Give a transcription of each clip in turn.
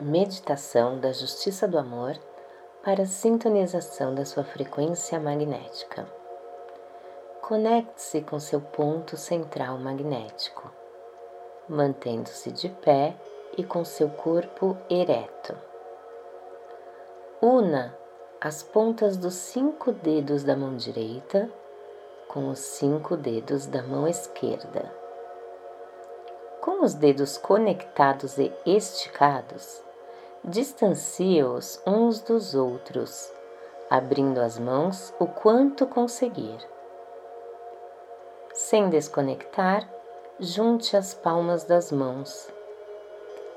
Meditação da Justiça do Amor para sintonização da sua frequência magnética. Conecte-se com seu ponto central magnético, mantendo-se de pé e com seu corpo ereto. Una as pontas dos cinco dedos da mão direita com os cinco dedos da mão esquerda. Com os dedos conectados e esticados, distancie-os uns dos outros, abrindo as mãos o quanto conseguir. Sem desconectar, junte as palmas das mãos.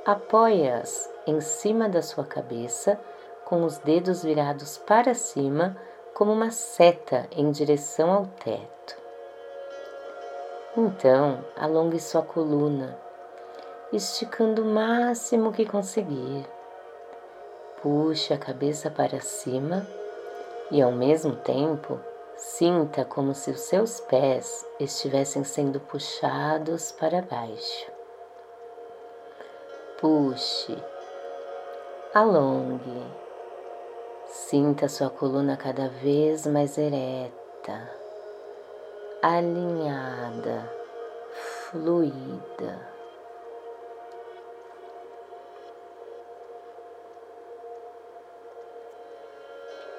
Apoie-as em cima da sua cabeça com os dedos virados para cima como uma seta em direção ao teto. Então, alongue sua coluna, esticando o máximo que conseguir. Puxe a cabeça para cima e, ao mesmo tempo, sinta como se os seus pés estivessem sendo puxados para baixo. Puxe, alongue Sinta sua coluna cada vez mais ereta, alinhada, fluida.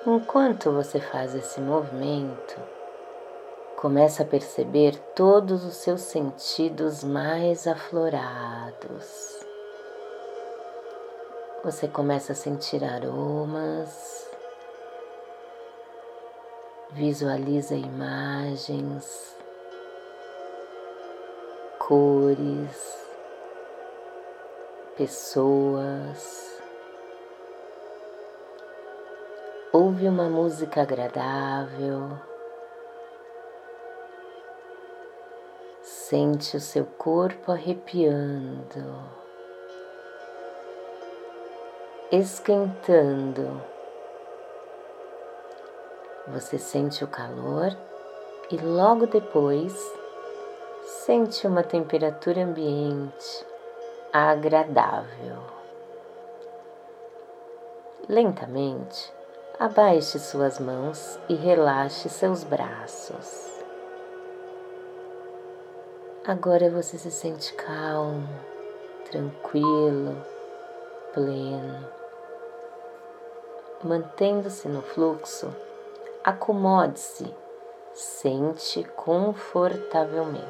Enquanto você faz esse movimento, começa a perceber todos os seus sentidos mais aflorados. Você começa a sentir aromas, Visualiza imagens, cores, pessoas. Ouve uma música agradável. Sente o seu corpo arrepiando, esquentando você sente o calor e logo depois sente uma temperatura ambiente agradável. Lentamente, abaixe suas mãos e relaxe seus braços. Agora você se sente calmo, tranquilo, pleno. Mantendo-se no fluxo, acomode-se, sente confortavelmente.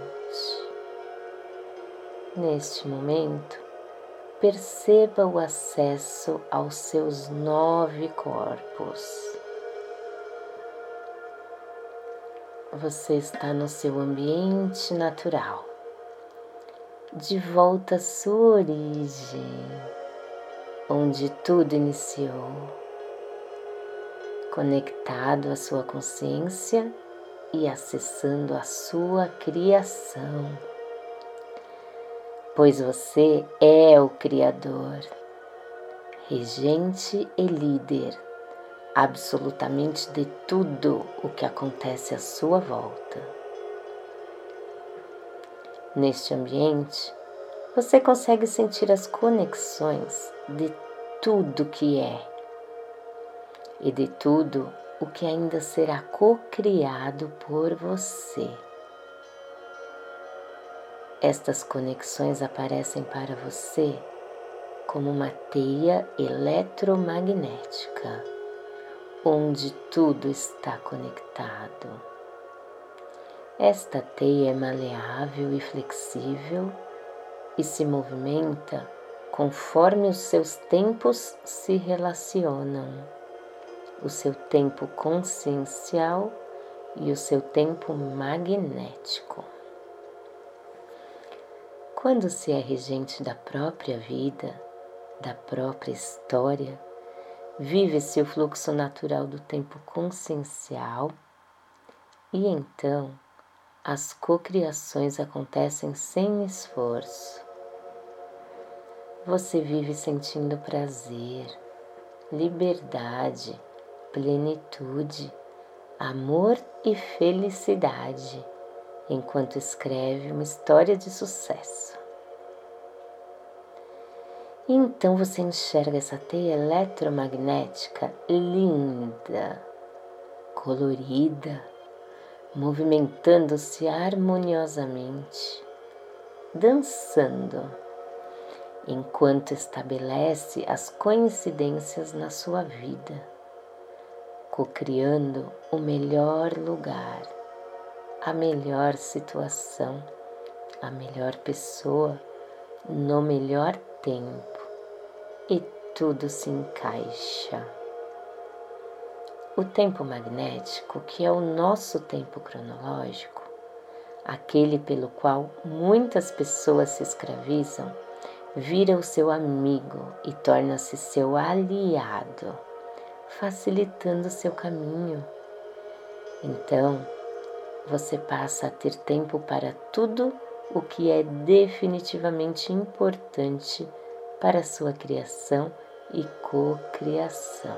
Neste momento, perceba o acesso aos seus nove corpos. Você está no seu ambiente natural, de volta à sua origem, onde tudo iniciou conectado à sua consciência e acessando a sua criação. Pois você é o Criador, regente e líder absolutamente de tudo o que acontece à sua volta. Neste ambiente, você consegue sentir as conexões de tudo que é e de tudo o que ainda será co-criado por você. Estas conexões aparecem para você como uma teia eletromagnética, onde tudo está conectado. Esta teia é maleável e flexível e se movimenta conforme os seus tempos se relacionam o seu tempo consciencial e o seu tempo magnético. Quando se é regente da própria vida, da própria história, vive-se o fluxo natural do tempo consciencial e então as cocriações acontecem sem esforço. Você vive sentindo prazer, liberdade, plenitude, amor e felicidade enquanto escreve uma história de sucesso. E então você enxerga essa teia eletromagnética linda, colorida, movimentando-se harmoniosamente, dançando, enquanto estabelece as coincidências na sua vida, cocriando o melhor lugar, a melhor situação, a melhor pessoa, no melhor tempo e tudo se encaixa. O tempo magnético, que é o nosso tempo cronológico, aquele pelo qual muitas pessoas se escravizam, vira o seu amigo e torna-se seu aliado, facilitando seu caminho. Então, você passa a ter tempo para tudo o que é definitivamente importante para sua criação e cocriação.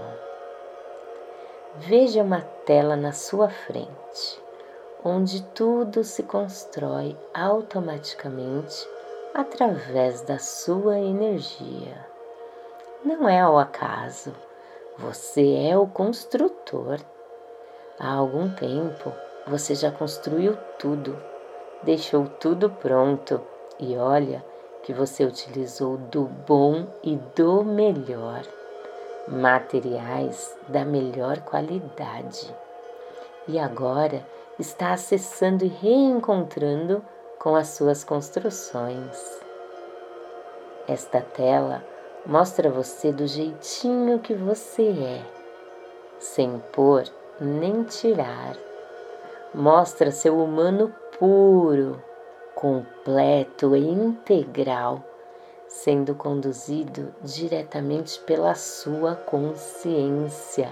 Veja uma tela na sua frente, onde tudo se constrói automaticamente através da sua energia. Não é ao acaso, você é o construtor. Há algum tempo você já construiu tudo, deixou tudo pronto e olha que você utilizou do bom e do melhor, materiais da melhor qualidade. E agora está acessando e reencontrando com as suas construções. Esta tela mostra você do jeitinho que você é, sem pôr nem tirar. Mostra seu humano puro completo e integral, sendo conduzido diretamente pela sua consciência,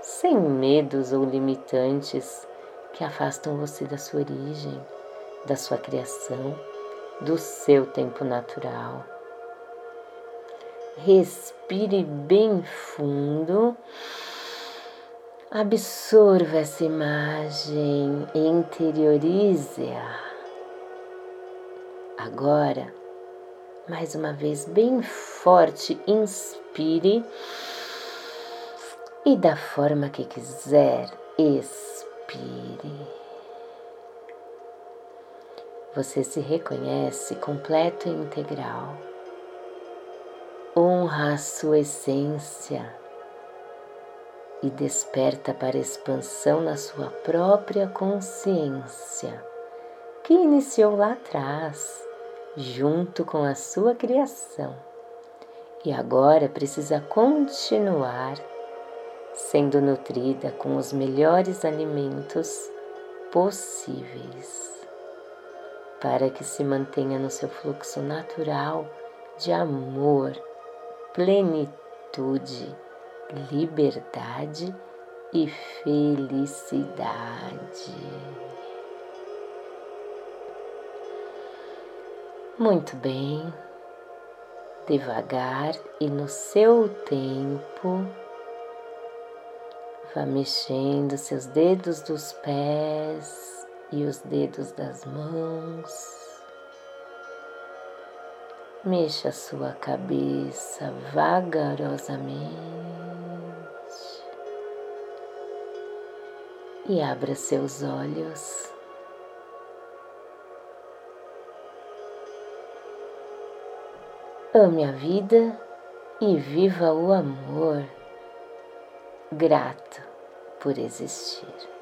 sem medos ou limitantes que afastam você da sua origem, da sua criação, do seu tempo natural. Respire bem fundo. Absorva essa imagem interiorize-a. Agora, mais uma vez, bem forte, inspire e da forma que quiser, expire. Você se reconhece completo e integral. Honra a sua essência e desperta para expansão na sua própria consciência, que iniciou lá atrás junto com a sua criação. E agora precisa continuar sendo nutrida com os melhores alimentos possíveis para que se mantenha no seu fluxo natural de amor, plenitude, liberdade e felicidade. Muito bem, devagar e no seu tempo, vá mexendo seus dedos dos pés e os dedos das mãos. Mexa sua cabeça vagarosamente e abra seus olhos. Ame a vida e viva o amor, grato por existir.